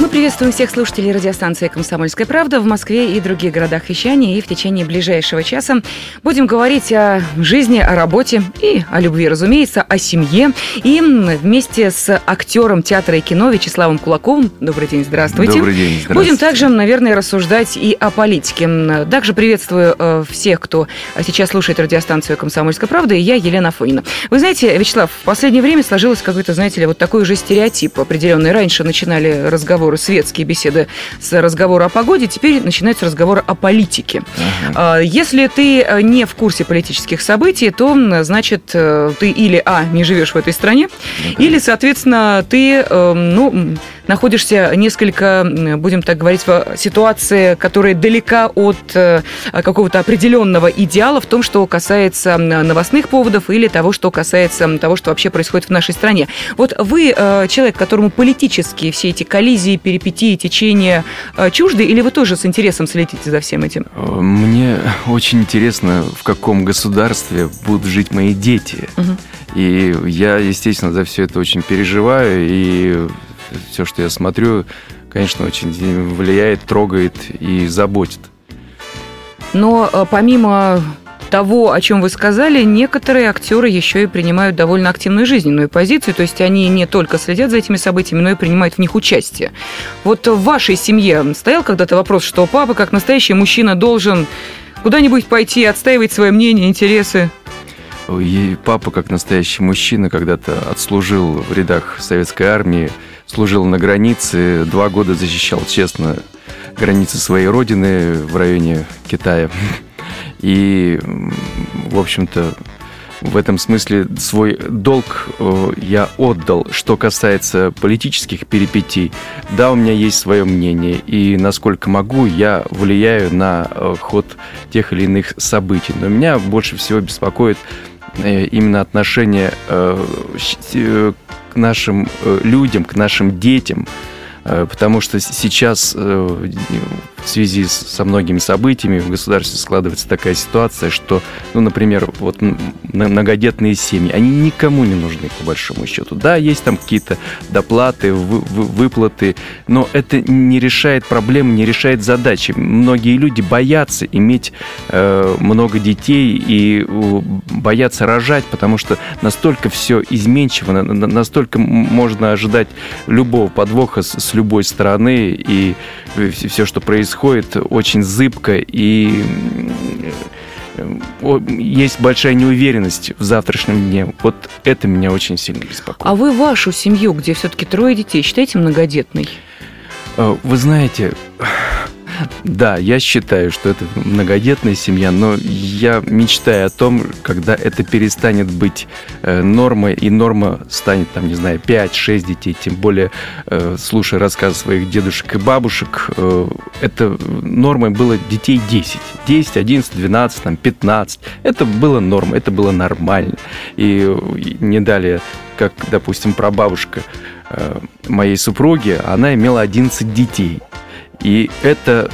Мы приветствуем всех слушателей радиостанции «Комсомольская правда» в Москве и других городах вещания. И в течение ближайшего часа будем говорить о жизни, о работе и о любви, разумеется, о семье. И вместе с актером театра и кино Вячеславом Кулаковым, добрый день, здравствуйте. Добрый день, здравствуйте. Будем также, наверное, рассуждать и о политике. Также приветствую э, всех, кто сейчас слушает радиостанцию «Комсомольская правда», и я, Елена Фонина. Вы знаете, Вячеслав, в последнее время сложилось какой-то, знаете ли, вот такой уже стереотип определенный. Раньше начинали разговор разговоры, светские беседы с разговора о погоде, теперь начинается разговор о политике. Ага. Если ты э, не в курсе политических событий, то, значит, э, ты или, а, не живешь в этой стране, ну, или, соответственно, ты, эм, ну, находишься несколько, будем так говорить, в ситуации, которая далека от э, какого-то определенного идеала в том, что касается новостных поводов или того, что касается того, что вообще происходит в нашей стране. Вот вы человек, которому политические все эти коллизии, перипетии, течения э, чужды, или вы тоже с интересом следите за всем этим? Мне очень интересно, в каком государстве будут жить мои дети. Угу. И я, естественно, за все это очень переживаю и все, что я смотрю, конечно, очень влияет, трогает и заботит. Но э, помимо того, о чем вы сказали, некоторые актеры еще и принимают довольно активную жизненную позицию, то есть они не только следят за этими событиями, но и принимают в них участие. Вот в вашей семье стоял когда-то вопрос, что папа, как настоящий мужчина, должен куда-нибудь пойти, отстаивать свое мнение, интересы? И папа, как настоящий мужчина, когда-то отслужил в рядах советской армии, служил на границе, два года защищал честно границы своей родины в районе Китая. И, в общем-то, в этом смысле свой долг э, я отдал. Что касается политических перипетий, да, у меня есть свое мнение, и насколько могу, я влияю на э, ход тех или иных событий. Но меня больше всего беспокоит э, именно отношение нашим э, людям, к нашим детям, потому что сейчас в связи со многими событиями в государстве складывается такая ситуация, что, ну, например, вот многодетные семьи, они никому не нужны, по большому счету. Да, есть там какие-то доплаты, выплаты, но это не решает проблемы, не решает задачи. Многие люди боятся иметь э, много детей и боятся рожать, потому что настолько все изменчиво, настолько можно ожидать любого подвоха с, с любой стороны, и все, что происходит, происходит очень зыбко и есть большая неуверенность в завтрашнем дне. Вот это меня очень сильно беспокоит. А вы вашу семью, где все-таки трое детей, считаете многодетной? Э, вы знаете, да, я считаю, что это многодетная семья, но я мечтаю о том, когда это перестанет быть э, нормой, и норма станет, там, не знаю, 5-6 детей, тем более, э, слушая рассказ своих дедушек и бабушек, э, это нормой было детей 10. 10, 11, 12, там, 15. Это было норма, это было нормально. И не далее, как, допустим, прабабушка моей супруги, она имела 11 детей. И это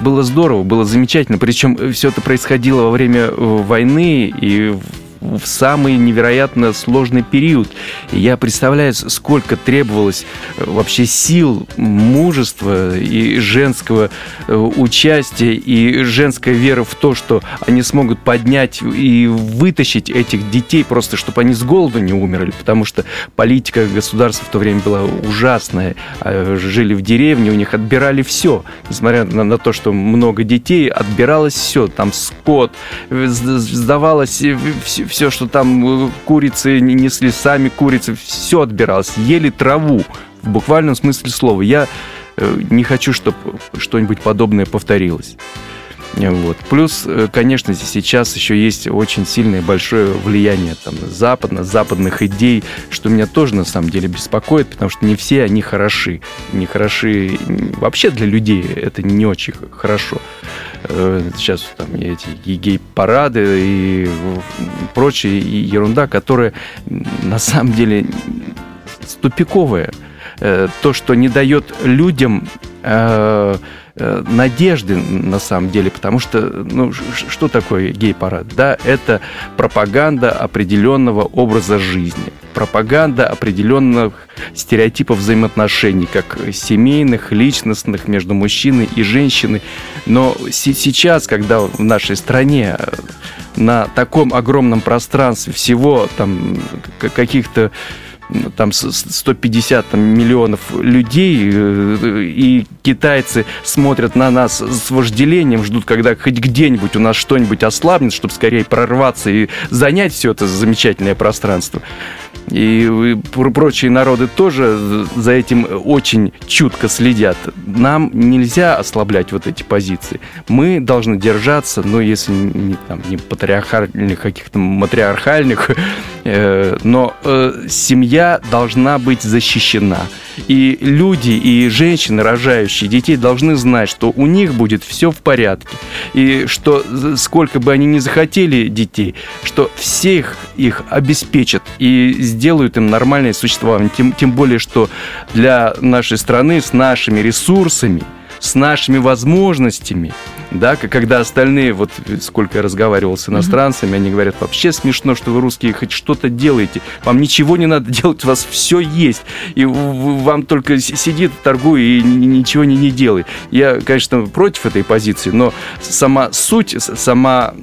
было здорово, было замечательно. Причем все это происходило во время войны и в самый невероятно сложный период. И я представляю, сколько требовалось э, вообще сил, мужества и женского э, участия, и женской веры в то, что они смогут поднять и вытащить этих детей, просто чтобы они с голоду не умерли, потому что политика государства в то время была ужасная. А, жили в деревне, у них отбирали все. Несмотря на, на то, что много детей, отбиралось все. Там скот, э, сдавалось все, все, что там э, курицы несли, сами курицы, все отбиралось, ели траву в буквальном смысле слова. Я э, не хочу, чтобы что-нибудь подобное повторилось. Вот. Плюс, э, конечно, сейчас еще есть очень сильное большое влияние там, западно, западных идей, что меня тоже на самом деле беспокоит, потому что не все они хороши. Не хороши вообще для людей, это не очень хорошо. Э, сейчас там эти гей-парады и прочая ерунда, которая на самом деле тупиковая. Э, то, что не дает людям надежды на самом деле, потому что, ну, что такое гей-парад? Да, это пропаганда определенного образа жизни, пропаганда определенных стереотипов взаимоотношений, как семейных, личностных, между мужчиной и женщиной. Но сейчас, когда в нашей стране э, на таком огромном пространстве всего там каких-то там 150 там, миллионов людей, э, и китайцы смотрят на нас с вожделением, ждут, когда хоть где-нибудь у нас что-нибудь ослабнет, чтобы скорее прорваться и занять все это замечательное пространство и прочие народы тоже за этим очень чутко следят. Нам нельзя ослаблять вот эти позиции. Мы должны держаться, ну, если не, там, не патриархальных, каких-то матриархальных, э, но э, семья должна быть защищена. И люди, и женщины, рожающие детей, должны знать, что у них будет все в порядке. И что сколько бы они ни захотели детей, что всех их обеспечат и сделают им нормальное существование. Тем, тем более, что для нашей страны с нашими ресурсами, с нашими возможностями – да, когда остальные, вот сколько я разговаривал с иностранцами, они говорят, вообще смешно, что вы русские хоть что-то делаете, вам ничего не надо делать, у вас все есть, и вам только сидит, торгуй и ничего не, не делай. Я, конечно, против этой позиции, но сама суть, сама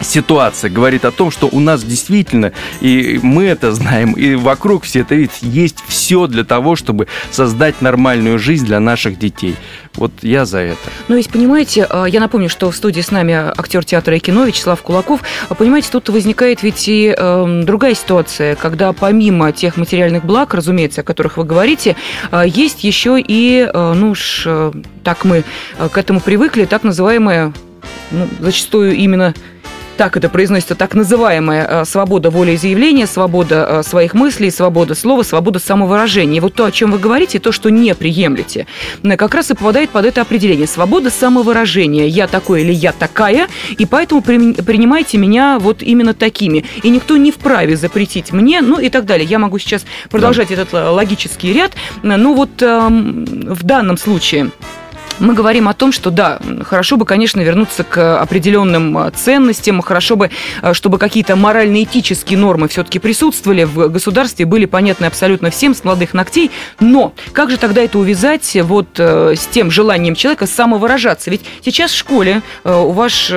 ситуация говорит о том, что у нас действительно, и мы это знаем, и вокруг все это видят, есть все для того, чтобы создать нормальную жизнь для наших детей. Вот я за это. Ну, ведь, понимаете, а, я напомню, что в студии с нами актер театра и кино Вячеслав Кулаков. А, понимаете, тут возникает ведь и э, другая ситуация, когда помимо тех материальных благ, разумеется, о которых вы говорите, э, есть еще и, э, ну уж э, так мы к этому привыкли, так называемая, ну, зачастую именно так это произносится, так называемая э, свобода волеизъявления, свобода э, своих мыслей, свобода слова, свобода самовыражения. И вот то, о чем вы говорите, то, что не приемлете, как раз и попадает под это определение. Свобода самовыражения. Я такой или я такая, и поэтому принимайте меня вот именно такими. И никто не вправе запретить мне, ну и так далее. Я могу сейчас продолжать да. этот э, логический ряд. Ну вот эм, в данном случае мы говорим о том, что да, хорошо бы, конечно, вернуться к определенным э, ценностям, хорошо бы, э, чтобы какие-то морально-этические нормы все-таки присутствовали в государстве, были понятны абсолютно всем с молодых ногтей, но как же тогда это увязать вот э, с тем желанием человека самовыражаться? Ведь сейчас в школе, у ваш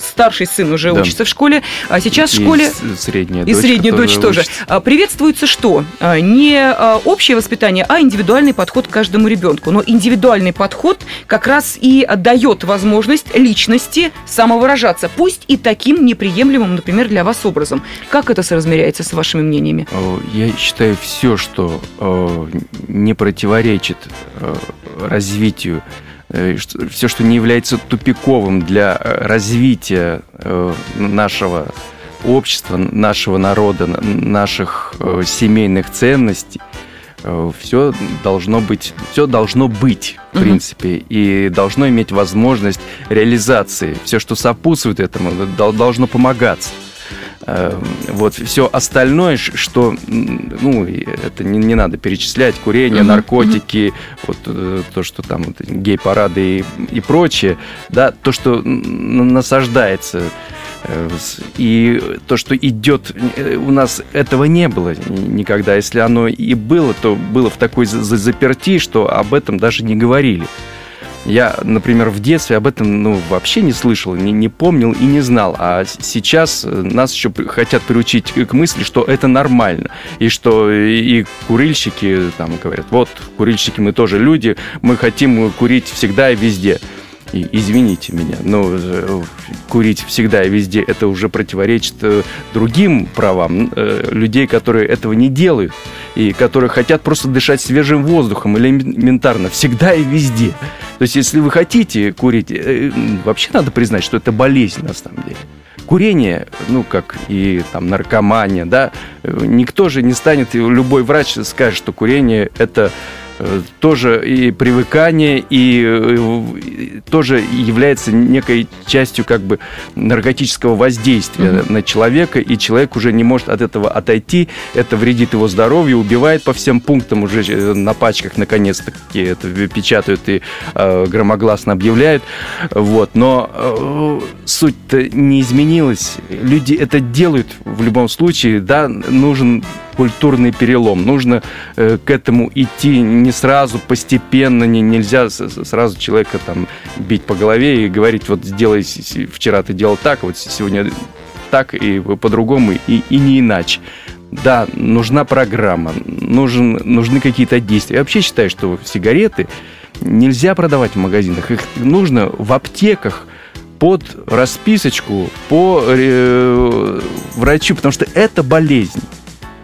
старший сын уже да. учится в школе, а сейчас в школе... И средняя и дочь, средняя дочь тоже. Учится. Приветствуется что? Не общее воспитание, а индивидуальный подход к каждому ребенку. Но индивидуальный подход как раз и дает возможность личности самовыражаться, пусть и таким неприемлемым, например, для вас образом. Как это соразмеряется с вашими мнениями? Э, я считаю, все, что э, не противоречит э, развитию все, что не является тупиковым для развития нашего общества, нашего народа, наших семейных ценностей, все должно быть, все должно быть, в принципе, и должно иметь возможность реализации. Все, что сопутствует этому, должно помогаться. Э, вот все остальное, что, ну, это не, не надо перечислять, курение, угу, наркотики, угу. вот э, то, что там вот, гей-парады и, и прочее, да, то, что насаждается Э, и то, что идет, э, у нас этого не было никогда. Если оно и было, то было в такой заперти, что об этом даже не говорили. Я, например, в детстве об этом ну, вообще не слышал, не, не помнил и не знал. А сейчас э, нас еще хотят приучить к мысли, что это нормально. И что и курильщики там говорят, вот, курильщики мы тоже люди, мы хотим курить всегда и везде. И, извините меня, но э, курить всегда и везде это уже противоречит э, другим правам э, людей, которые этого не делают и которые хотят просто дышать свежим воздухом элементарно всегда и везде. То есть, если вы хотите курить, вообще надо признать, что это болезнь на самом деле. Курение, ну, как и там наркомания, да, никто же не станет, любой врач скажет, что курение – это тоже и привыкание, и, и тоже является некой частью как бы наркотического воздействия mm-hmm. на человека, и человек уже не может от этого отойти, это вредит его здоровью, убивает по всем пунктам уже на пачках наконец-таки это печатают и э, громогласно объявляют, вот, но э, суть-то не изменилась, люди это делают в любом случае, да, нужен культурный перелом. Нужно э, к этому идти не сразу, постепенно, не, нельзя сразу человека там бить по голове и говорить, вот сделай, вчера ты делал так, вот сегодня так и по-другому, и, и не иначе. Да, нужна программа, нужен, нужны какие-то действия. Я вообще считаю, что сигареты нельзя продавать в магазинах. Их нужно в аптеках под расписочку по э, врачу, потому что это болезнь.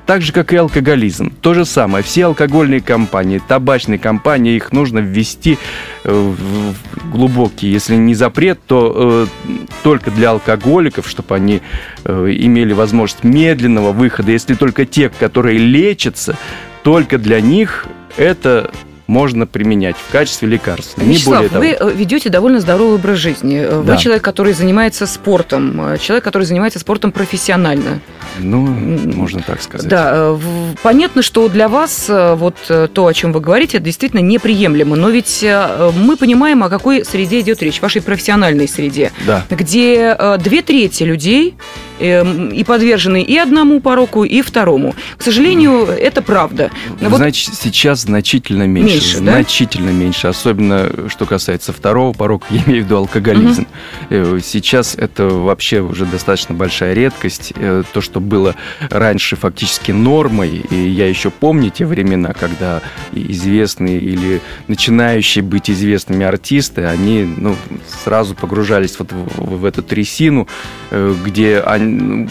Так же, как и алкоголизм. То же самое. Все алкогольные компании, табачные компании, их нужно ввести э, в глубокий, если не запрет, то э, только для алкоголиков, чтобы они э, имели возможность медленного выхода. Если только те, которые лечатся, только для них это можно применять в качестве лекарства. Вячеслав, не более того. вы ведете довольно здоровый образ жизни. Да. Вы человек, который занимается спортом, человек, который занимается спортом профессионально. Ну, можно так сказать. Да, э, понятно, что для вас э, вот э, то, о чем вы говорите, это действительно неприемлемо. Но ведь мы понимаем, о какой среде идет речь, вашей профессиональной среде, да. где две трети людей и подвержены и одному пороку, и второму. К сожалению, это правда. Вот... Значит, сейчас значительно меньше. меньше значительно да? меньше. Особенно, что касается второго порока, я имею в виду алкоголизм. Угу. Сейчас это вообще уже достаточно большая редкость. Э, то, что было раньше фактически нормой, и я еще помню те времена, когда известные или начинающие быть известными артисты, они ну, сразу погружались вот в, в эту трясину, э, где они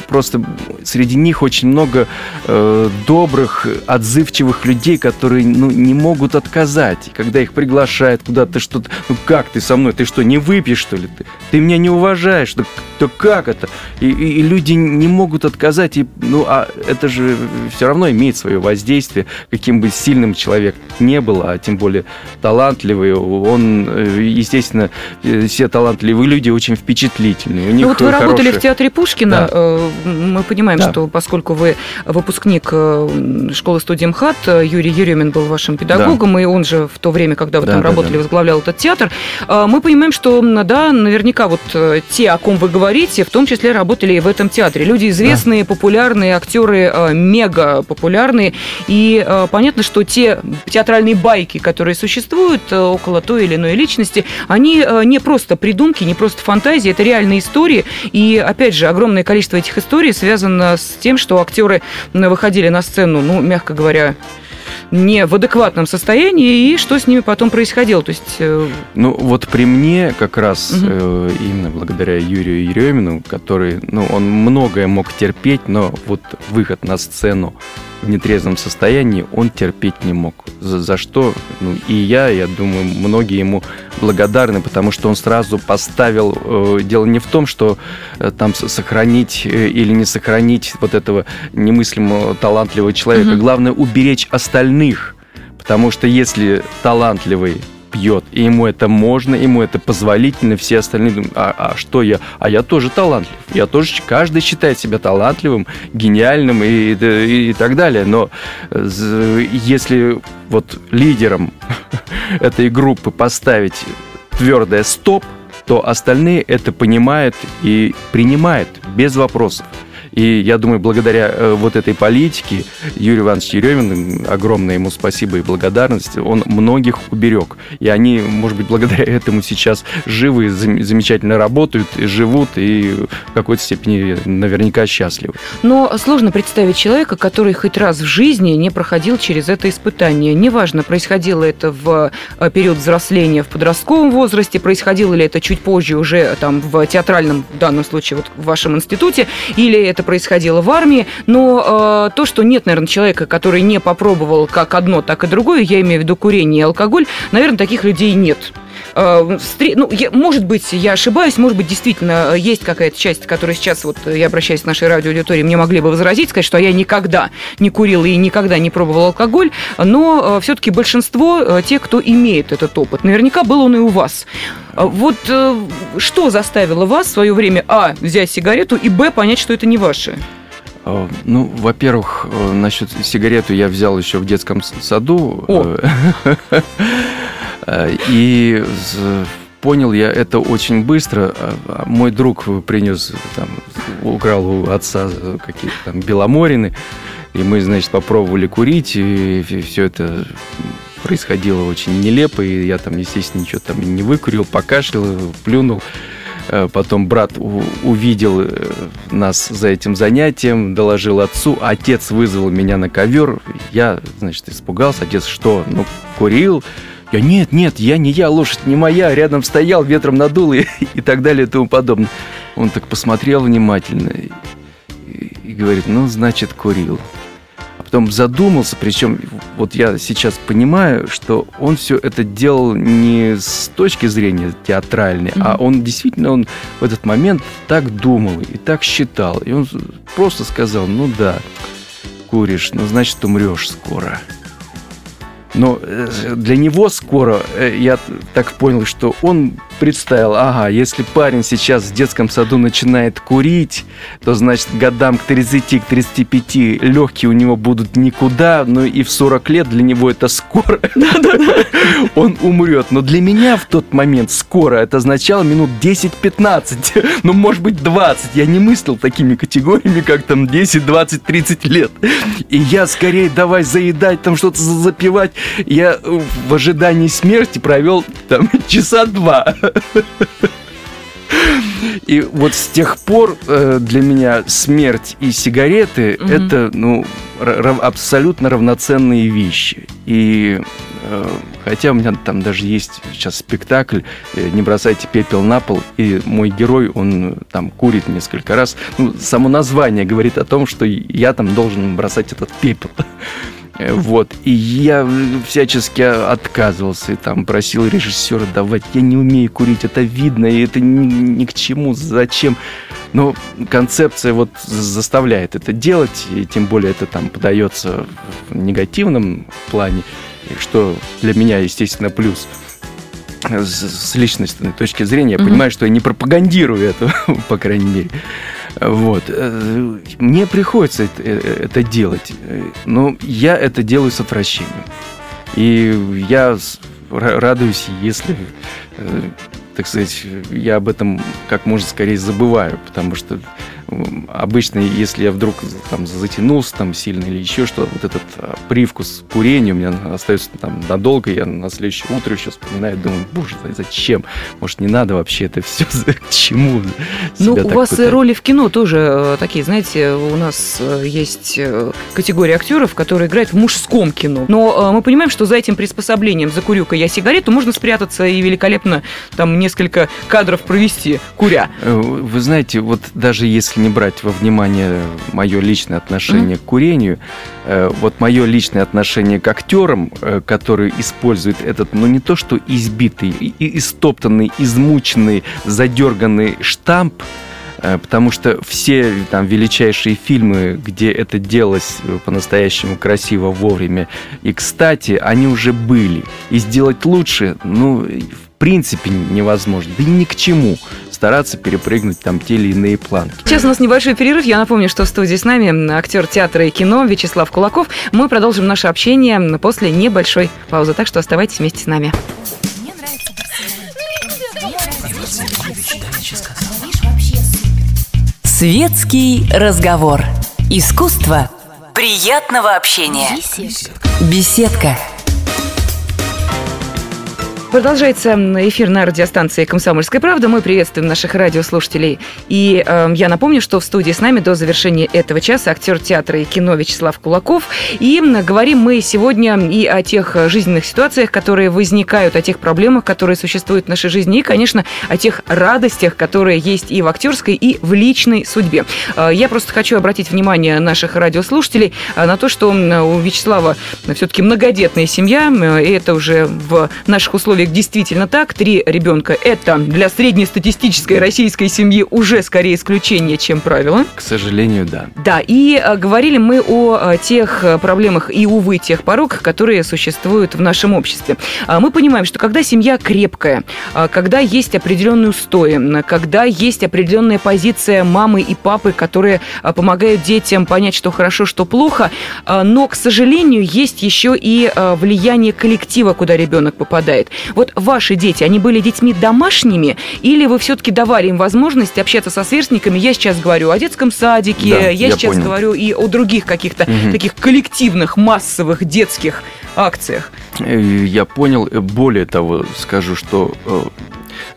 просто среди них очень много э, добрых, отзывчивых людей, которые ну, не могут отказать. когда их приглашают куда-то что-то, ну как ты со мной, ты что, не выпьешь что ли? Ты, ты меня не уважаешь, да, да как это? И, и, и люди не могут отказать, и, ну а это же все равно имеет свое воздействие, каким бы сильным человек не был, а тем более талантливый, он, э, естественно, э, все талантливые люди очень впечатлительные. У них ну, вот вы хорошие... работали в театре Пушкина, Э, мы понимаем, да. что поскольку вы выпускник э, школы студии МХАТ, э, Юрий Еремин был вашим педагогом, да. и он же в то время, когда вы да, там да, работали, да. возглавлял этот театр, мы понимаем, что, да, наверняка вот те, о ком вы говорите, в том числе работали и в этом театре. Люди известные, да. популярные, актеры мега популярные, и понятно, что те театральные байки, которые существуют около той или иной личности, они не просто придумки, не просто фантазии, это реальные истории, и, опять же, огромное количество количество этих историй связано с тем, что актеры выходили на сцену, ну, мягко говоря, не в адекватном состоянии, и что с ними потом происходило. То есть... Э, ну, вот при мне как раз угу. э, именно благодаря Юрию Еремину, который, ну, он многое мог терпеть, но вот выход на сцену в нетрезвом состоянии он терпеть не мог. За, за что, ну, и я, я думаю, многие ему благодарны, потому что он сразу поставил, э, дело не в том, что э, там сохранить э, или не сохранить вот этого немыслимого талантливого человека, угу. главное уберечь остальных, потому что если талантливый пьет, и ему это можно, ему это позволительно, все остальные думают, а, а что я? А я тоже талантлив. Я тоже, каждый считает себя талантливым, гениальным и, и, и так далее. Но если вот лидером этой группы поставить твердое «стоп», то остальные это понимают и принимают без вопросов. И я думаю, благодаря э, вот этой политике Юрий Иванович Еремин, огромное ему спасибо и благодарность, он многих уберег. И они, может быть, благодаря этому сейчас живы, замечательно работают, и живут, и в какой-то степени наверняка счастливы. Но сложно представить человека, который хоть раз в жизни не проходил через это испытание. Неважно, происходило это в э, период взросления в подростковом возрасте, происходило ли это чуть позже уже там в театральном, в данном случае, вот в вашем институте, или это это происходило в армии, но э, то, что нет, наверное, человека, который не попробовал как одно, так и другое, я имею в виду курение и алкоголь, наверное, таких людей нет. Э, ну, я, может быть, я ошибаюсь, может быть, действительно есть какая-то часть, которая сейчас, вот я обращаюсь к нашей радиоаудитории, мне могли бы возразить, сказать, что я никогда не курила и никогда не пробовала алкоголь, но все-таки большинство тех, кто имеет этот опыт, наверняка был он и у вас. Вот что заставило вас в свое время, а, взять сигарету, и, б, понять, что это не ваше? Э, ну, во-первых, э, насчет сигарету я взял еще в детском саду. О. Э, и понял я это очень быстро. А мой друг принес, там, украл у отца какие-то там беломорины. И мы, значит, попробовали курить, и все это происходило очень нелепо, и я там, естественно, ничего там не выкурил, покашлял, плюнул. Э, потом брат увидел э, нас за этим занятием, доложил отцу. Отец вызвал меня на ковер. Я, значит, испугался. Отец что? Ну, курил. Я, нет, нет, я не я, лошадь не моя. Рядом стоял, ветром надул и, и так далее и тому подобное. Он так посмотрел внимательно и, и говорит, ну, значит, курил потом задумался, причем вот я сейчас понимаю, что он все это делал не с точки зрения театральной, mm-hmm. а он действительно он в этот момент так думал и так считал. И он просто сказал, ну да, куришь, ну значит умрешь скоро. Но э, для него скоро, э, я так понял, что он представил, ага, если парень сейчас в детском саду начинает курить, то, значит, годам к 30, к 35 легкие у него будут никуда, но и в 40 лет для него это скоро. Он умрет. Но для меня в тот момент скоро это означало минут 10-15, ну, может быть, 20. Я не мыслил такими категориями, как там 10, 20, 30 лет. И я скорее давай заедать, там что-то запивать. Я в ожидании смерти провел там часа два. И вот с тех пор э, для меня смерть и сигареты угу. это ну рав, абсолютно равноценные вещи. И э, хотя у меня там даже есть сейчас спектакль э, "Не бросайте пепел на пол", и мой герой он там курит несколько раз. Ну, само название говорит о том, что я там должен бросать этот пепел. Э, вот. И я всячески отказывался, и там просил режиссера давать. Я не умею курить, это видно, и это ни, ни к чему, зачем. Но концепция вот заставляет это делать, и тем более это там подается в негативном плане, что для меня, естественно, плюс с личностной точки зрения, я mm-hmm. понимаю, что я не пропагандирую это, по крайней мере. Вот. Э, мне приходится это, э, делать, но я это делаю с отвращением. И я радуюсь, если, э, так сказать, я об этом как можно скорее забываю, потому что обычно, если я вдруг там затянулся там сильно или еще что, вот этот а, привкус курения у меня остается там надолго, я на следующее утро еще вспоминаю, думаю, боже, зачем? Может, не надо вообще это все, к чему? Ну, у вас пытать? роли в кино тоже э, такие, знаете, у нас э, есть э, категория актеров, которые играют в мужском кино. Но мы понимаем, что за этим приспособлением «Закурю-ка я сигарету» можно спрятаться и великолепно там несколько кадров провести, куря. Вы знаете, вот даже если не брать во внимание мое личное отношение mm-hmm. к курению, э, вот мое личное отношение к актерам, э, которые используют этот, ну не то что избитый, и, истоптанный, измученный, задерганный штамп, э, потому что все там величайшие фильмы, где это делалось по-настоящему красиво, вовремя и кстати, они уже были. И сделать лучше, ну, в принципе невозможно, да и ни к чему стараться перепрыгнуть там те или иные планки. Сейчас у нас небольшой перерыв. Я напомню, что в студии с нами актер театра и кино Вячеслав Кулаков. Мы продолжим наше общение после небольшой паузы, так что оставайтесь вместе с нами. Светский разговор. Искусство приятного общения. Беседка. Продолжается эфир на радиостанции «Комсомольская правда». Мы приветствуем наших радиослушателей. И э, я напомню, что в студии с нами до завершения этого часа актер театра и кино Вячеслав Кулаков. И говорим мы сегодня и о тех жизненных ситуациях, которые возникают, о тех проблемах, которые существуют в нашей жизни, и, конечно, о тех радостях, которые есть и в актерской, и в личной судьбе. Э, я просто хочу обратить внимание наших радиослушателей э, на то, что у Вячеслава все-таки многодетная семья, э, и это уже в наших условиях человек действительно так. Три ребенка – это для среднестатистической российской семьи уже скорее исключение, чем правило. К сожалению, да. Да, и а, говорили мы о а, тех проблемах и, увы, тех пороках, которые существуют в нашем обществе. А, мы понимаем, что когда семья крепкая, когда есть определенные устои, когда есть определенная позиция мамы и папы, которые помогают детям понять, что хорошо, что плохо, но, к сожалению, есть еще и влияние коллектива, куда ребенок попадает. Вот ваши дети, они были детьми домашними, или вы все-таки давали им возможность общаться со сверстниками? Я сейчас говорю о детском садике, да, я, я сейчас понял. говорю и о других каких-то угу. таких коллективных, массовых детских акциях. Э, я понял. Более того, скажу, что э,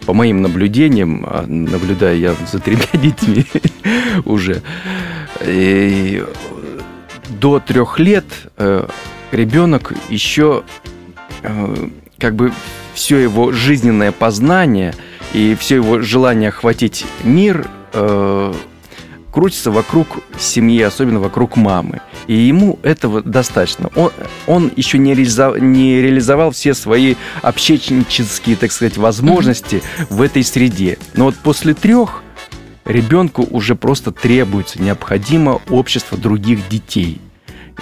по моим наблюдениям, а, наблюдая я за тремя детьми уже, до трех лет э, ребенок еще как бы все его жизненное познание и все его желание охватить мир э, крутится вокруг семьи, особенно вокруг мамы. И ему этого достаточно. Он, он еще не, реализовал, не реализовал все свои общечнические, так сказать, возможности в этой среде. Но вот после трех ребенку уже просто требуется необходимо общество других детей,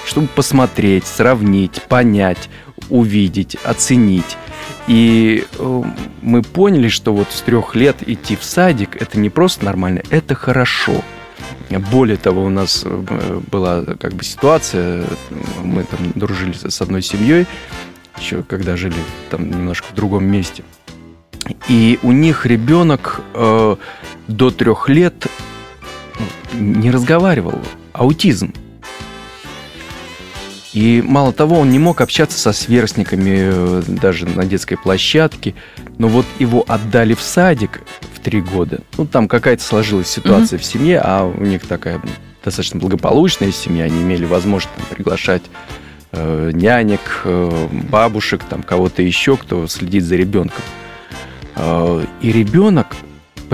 чтобы посмотреть, сравнить, понять, увидеть, оценить. И э, мы поняли, что вот с трех лет идти в садик это не просто нормально, это хорошо. Более того, у нас э, была как бы ситуация, мы там дружили с одной семьей, еще когда жили там немножко в другом месте. И у них ребенок э, до трех лет ну, не разговаривал. Аутизм. И мало того, он не мог общаться со сверстниками э, даже на детской площадке. Но вот его отдали в садик в три года. Ну, там какая-то сложилась ситуация mm-hmm. в семье, а у них такая достаточно благополучная семья. Они имели возможность там, приглашать э, нянек, э, бабушек, там кого-то еще, кто следит за ребенком. Э, и ребенок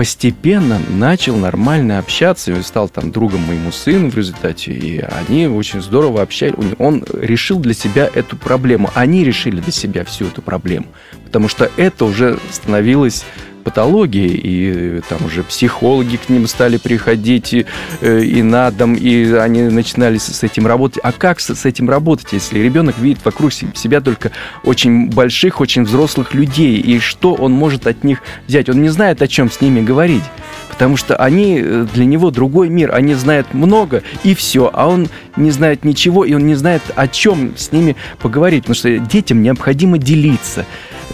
постепенно начал нормально общаться и стал там другом моему сыну в результате. И они очень здорово общались. Он решил для себя эту проблему. Они решили для себя всю эту проблему. Потому что это уже становилось патологии, и там уже психологи к ним стали приходить и, э, и на дом, и они начинали с этим работать. А как с этим работать, если ребенок видит вокруг себя только очень больших, очень взрослых людей, и что он может от них взять? Он не знает, о чем с ними говорить потому что они э, для него другой мир, они знают много и все, а он не знает ничего, и он не знает, о чем с ними поговорить, потому что детям необходимо делиться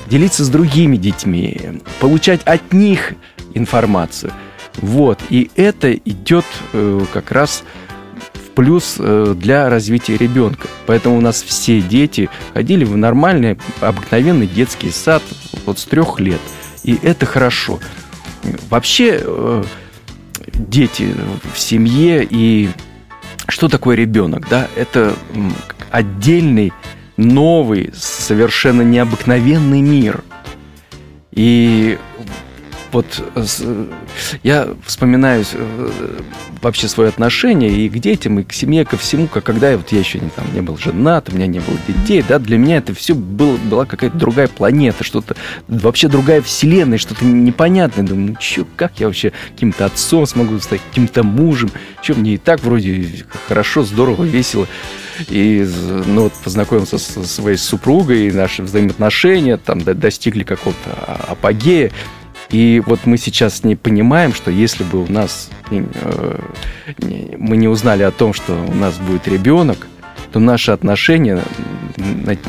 делиться с другими детьми, получать от них информацию. Вот, и это идет э, как раз в плюс э, для развития ребенка. Поэтому у нас все дети ходили в нормальный, обыкновенный детский сад вот с трех лет. И это хорошо. Вообще э, дети в семье и что такое ребенок, да? Это отдельный новый, совершенно необыкновенный мир. И вот я вспоминаю э, вообще свое отношение и к детям, и к семье, ко всему, как когда я, вот я еще не, там, не был женат, у меня не было детей, да, для меня это все было, была какая-то другая планета, что-то, вообще другая вселенная, что-то непонятное. Думаю, ну что, как я вообще каким-то отцом смогу стать, каким-то мужем, что мне и так вроде хорошо, здорово, весело. И ну, вот, познакомился со своей супругой, и наши взаимоотношения там достигли какого-то апогея. И вот мы сейчас с ней понимаем, что если бы у нас э, мы не узнали о том, что у нас будет ребенок, то наши отношения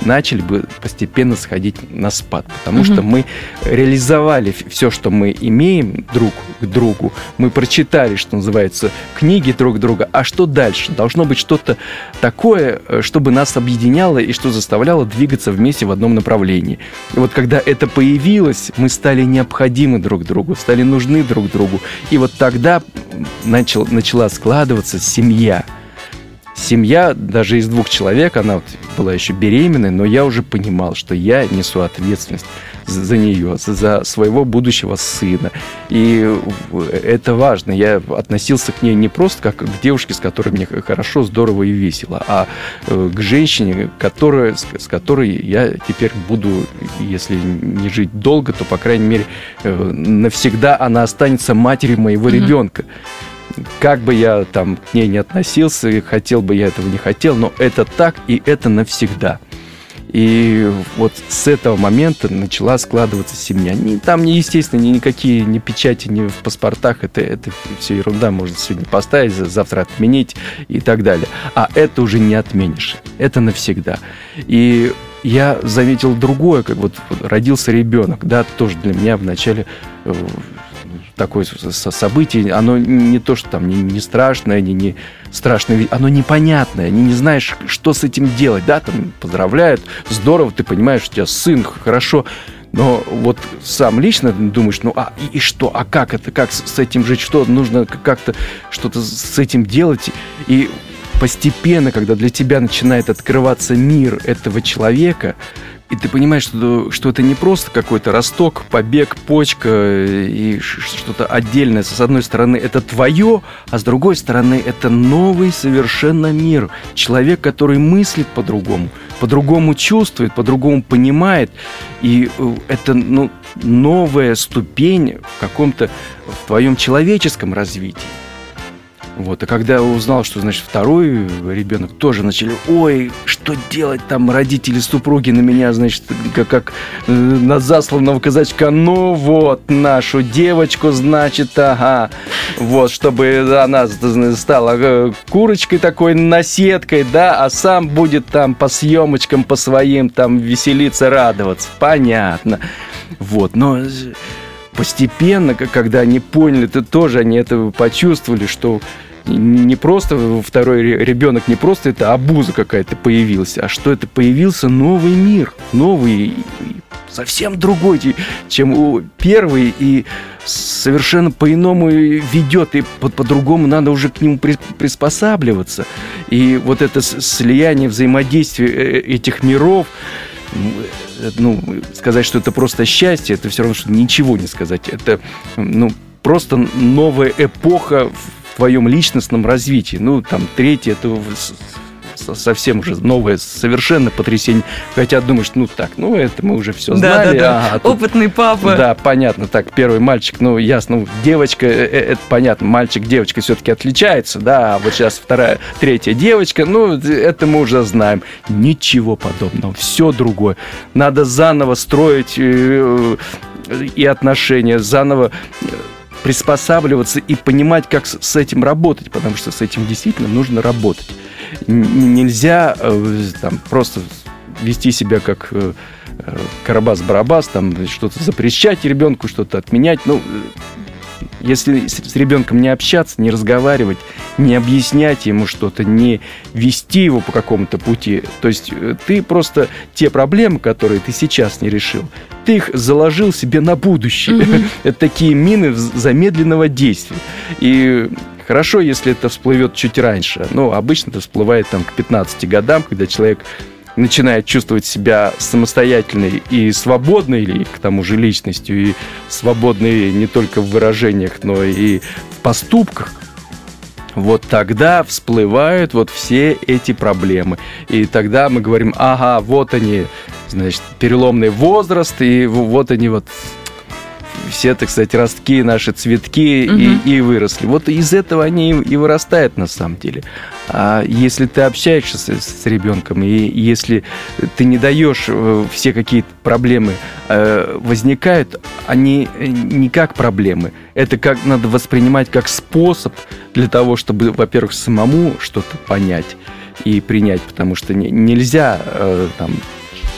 начали бы постепенно сходить на спад, потому угу. что мы реализовали все, что мы имеем друг к другу, мы прочитали, что называется, книги друг друга, а что дальше? Должно быть что-то такое, э, чтобы нас объединяло и что заставляло двигаться вместе в одном направлении. И вот когда это появилось, мы стали необходимы друг другу, стали нужны друг другу, и вот тогда начал, начала складываться семья – семья даже из двух человек, она вот была еще беременной, но я уже понимал, что я несу ответственность за нее, за своего будущего сына. И это важно. Я относился к ней не просто как к девушке, с которой мне хорошо, здорово и весело, а э, к женщине, которая, с которой я теперь буду, если не жить долго, то, по крайней мере, э, навсегда она останется матерью моего mm-hmm. ребенка как бы я там к ней не относился, хотел бы я этого не хотел, но это так, и это навсегда. И вот с этого момента начала складываться семья. Там, естественно, никакие ни печати, ни в паспортах. Это, это все ерунда. Можно сегодня поставить, завтра отменить и так далее. А это уже не отменишь. Это навсегда. И я заметил другое, как вот родился ребенок, да, тоже для меня вначале э, такое событие, оно не то, что там не, не страшное, не, не страшное, оно непонятное, не, не знаешь, что с этим делать, да, там поздравляют, здорово, ты понимаешь, у тебя сын, хорошо, но вот сам лично думаешь, ну а и, и что, а как это, как с, с этим жить, что нужно как-то что-то с этим делать, и постепенно, когда для тебя начинает открываться мир этого человека, и ты понимаешь, что, что это не просто какой-то росток, побег, почка и что-то отдельное. С одной стороны, это твое, а с другой стороны, это новый совершенно мир. Человек, который мыслит по-другому, по-другому чувствует, по-другому понимает. И э, это ну, новая ступень в каком-то в твоем человеческом развитии. Вот, а когда узнал, что, значит, второй ребенок тоже начали, ой, что делать там, родители, супруги на меня, значит, как, как э, на засланного казачка, ну вот, нашу девочку, значит, ага, вот, чтобы она стала э, курочкой такой, наседкой, да, а сам будет там по съемочкам, по своим там веселиться, радоваться, понятно, вот, но постепенно, когда они поняли, то тоже они это почувствовали, что не просто второй ребенок, не просто это абуза какая-то появилась, а что это появился новый мир, новый, совсем другой, чем у первый, и совершенно по-иному ведет, и по-другому по надо уже к нему приспосабливаться. И вот это слияние, взаимодействие э, этих миров, ну, сказать, что это просто счастье, это все равно, что ничего не сказать. Это, ну, просто новая эпоха твоем личностном развитии. Ну, там, третье, это совсем уже новое, совершенно потрясение. Хотя думаешь, ну так, ну это мы уже все знали. Да, да. Ага, тут, Опытный папа. Да, понятно. Так, первый мальчик, ну ясно, ну, девочка, э, э, это понятно, мальчик, девочка все-таки отличается, да, а вот сейчас вторая, третья девочка, ну это мы уже знаем. Ничего подобного, все другое. Надо заново строить э, и отношения, заново приспосабливаться и понимать, как с этим работать, потому что с этим действительно нужно работать. Нельзя э, там, просто вести себя как э, э, Карабас-Барабас, там что-то запрещать ребенку, что-то отменять. Ну, если с ребенком не общаться, не разговаривать, не объяснять ему что-то, не вести его по какому-то пути, то есть э, ты просто те проблемы, которые ты сейчас не решил, ты их заложил себе на будущее. Mm-hmm. Это такие мины замедленного действия. И хорошо, если это всплывет чуть раньше. Но обычно это всплывает там к 15 годам, когда человек начинает чувствовать себя самостоятельной и свободной, или к тому же личностью, и свободной не только в выражениях, но и в поступках, вот тогда всплывают вот все эти проблемы. И тогда мы говорим, ага, вот они, значит, переломный возраст, и вот они вот все, так сказать, ростки, наши цветки угу. и, и выросли. Вот из этого они и вырастают на самом деле. А если ты общаешься с, с ребенком, и если ты не даешь э, все какие-то проблемы э, возникают, они не как проблемы. Это как надо воспринимать как способ для того, чтобы, во-первых, самому что-то понять и принять, потому что не, нельзя э, там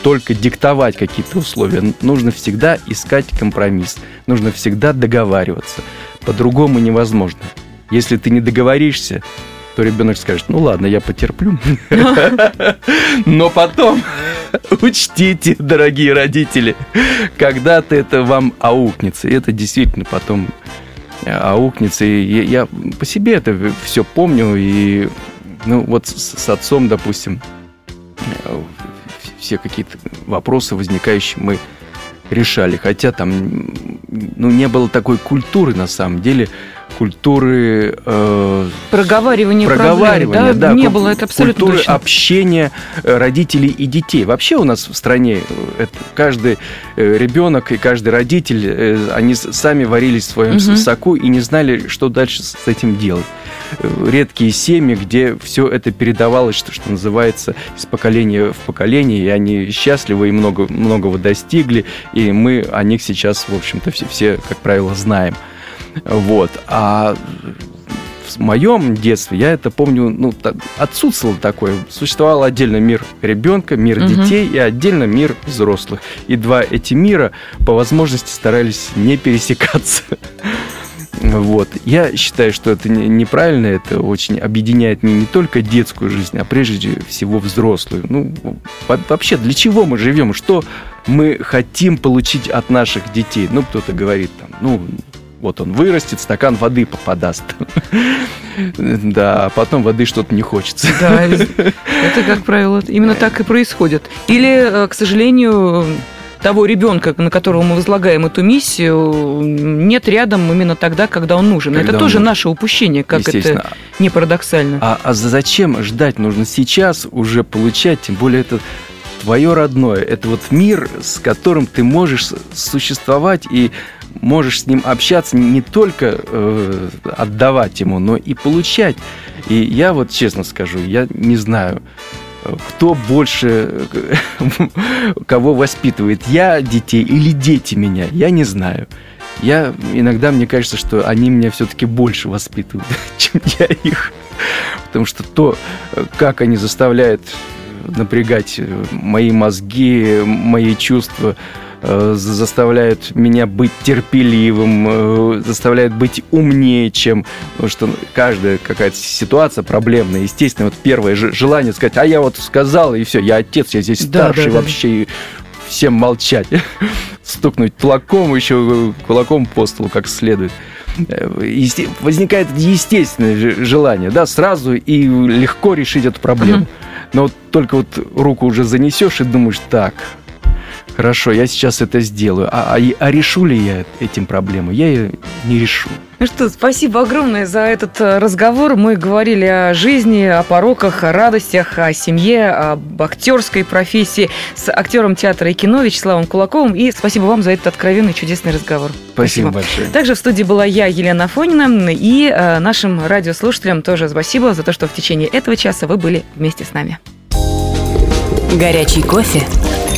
только диктовать какие-то условия. Нужно всегда искать компромисс. Нужно всегда договариваться. По-другому невозможно. Если ты не договоришься, то ребенок скажет, ну ладно, я потерплю. Но потом учтите, дорогие родители, когда-то это вам аукнется. И это действительно потом аукнется. И я по себе это все помню. И ну вот с отцом, допустим, все какие-то вопросы возникающие мы решали. Хотя там ну, не было такой культуры на самом деле культуры э, проговаривания, проговаривания проблем, да, да, не было это абсолютно культуры точно. общения э, родителей и детей. Вообще у нас в стране э, это, каждый э, ребенок и каждый родитель они сами варились в своем угу. соку и не знали, что дальше с этим делать. Редкие семьи, где все это передавалось, что, что называется, из поколения в поколение, и они счастливы и много, многого достигли, и мы о них сейчас, в общем-то, все, все как правило, знаем. Вот. А в моем детстве, я это помню, ну, отсутствовало такое. Существовал отдельно мир ребенка, мир угу. детей и отдельно мир взрослых. И два эти мира по возможности старались не пересекаться. Вот. Я считаю, что это неправильно, это очень объединяет не, не только детскую жизнь, а прежде всего взрослую. Ну, вообще, для чего мы живем? Что мы хотим получить от наших детей? Ну, кто-то говорит там, ну, вот он вырастет, стакан воды попадаст. Да, а потом воды что-то не хочется. Да, это, как правило, именно так и происходит. Или, э, к сожалению, того ребенка, на которого мы возлагаем эту миссию, нет рядом именно тогда, когда он нужен. Когда это он тоже нужен. наше упущение, как это не парадоксально. А, а зачем ждать? Нужно сейчас уже получать, тем более это твое родное. Это вот мир, с которым ты можешь существовать и можешь с ним общаться, не только э, отдавать ему, но и получать. И я вот честно скажу, я не знаю, кто больше, кого воспитывает, я детей или дети меня, я не знаю. Я иногда мне кажется, что они меня все-таки больше воспитывают, чем я их. Потому что то, как они заставляют напрягать мои мозги, мои чувства, Э, заставляют меня быть терпеливым, э, заставляют быть умнее, чем... Потому что каждая какая-то ситуация проблемная. Естественно, вот первое желание сказать, а я вот сказал, и все, я отец, я здесь да, старший да, да. вообще, всем молчать. Стукнуть кулаком, еще кулаком по столу как следует э, возникает естественное желание, да, сразу и легко решить эту проблему. Но вот только вот руку уже занесешь и думаешь, так, хорошо, я сейчас это сделаю. А, а, а решу ли я этим проблему? Я ее не решу. Ну что, спасибо огромное за этот э, разговор. Мы говорили о жизни, о пороках, о радостях, о семье, об актерской профессии с актером театра и кино Вячеславом Кулаковым. И спасибо вам за этот откровенный чудесный разговор. Спасибо, спасибо. большое. Также в студии была я, Елена Фонина, и э, нашим радиослушателям тоже спасибо за то, что в течение этого часа вы были вместе с нами. Горячий кофе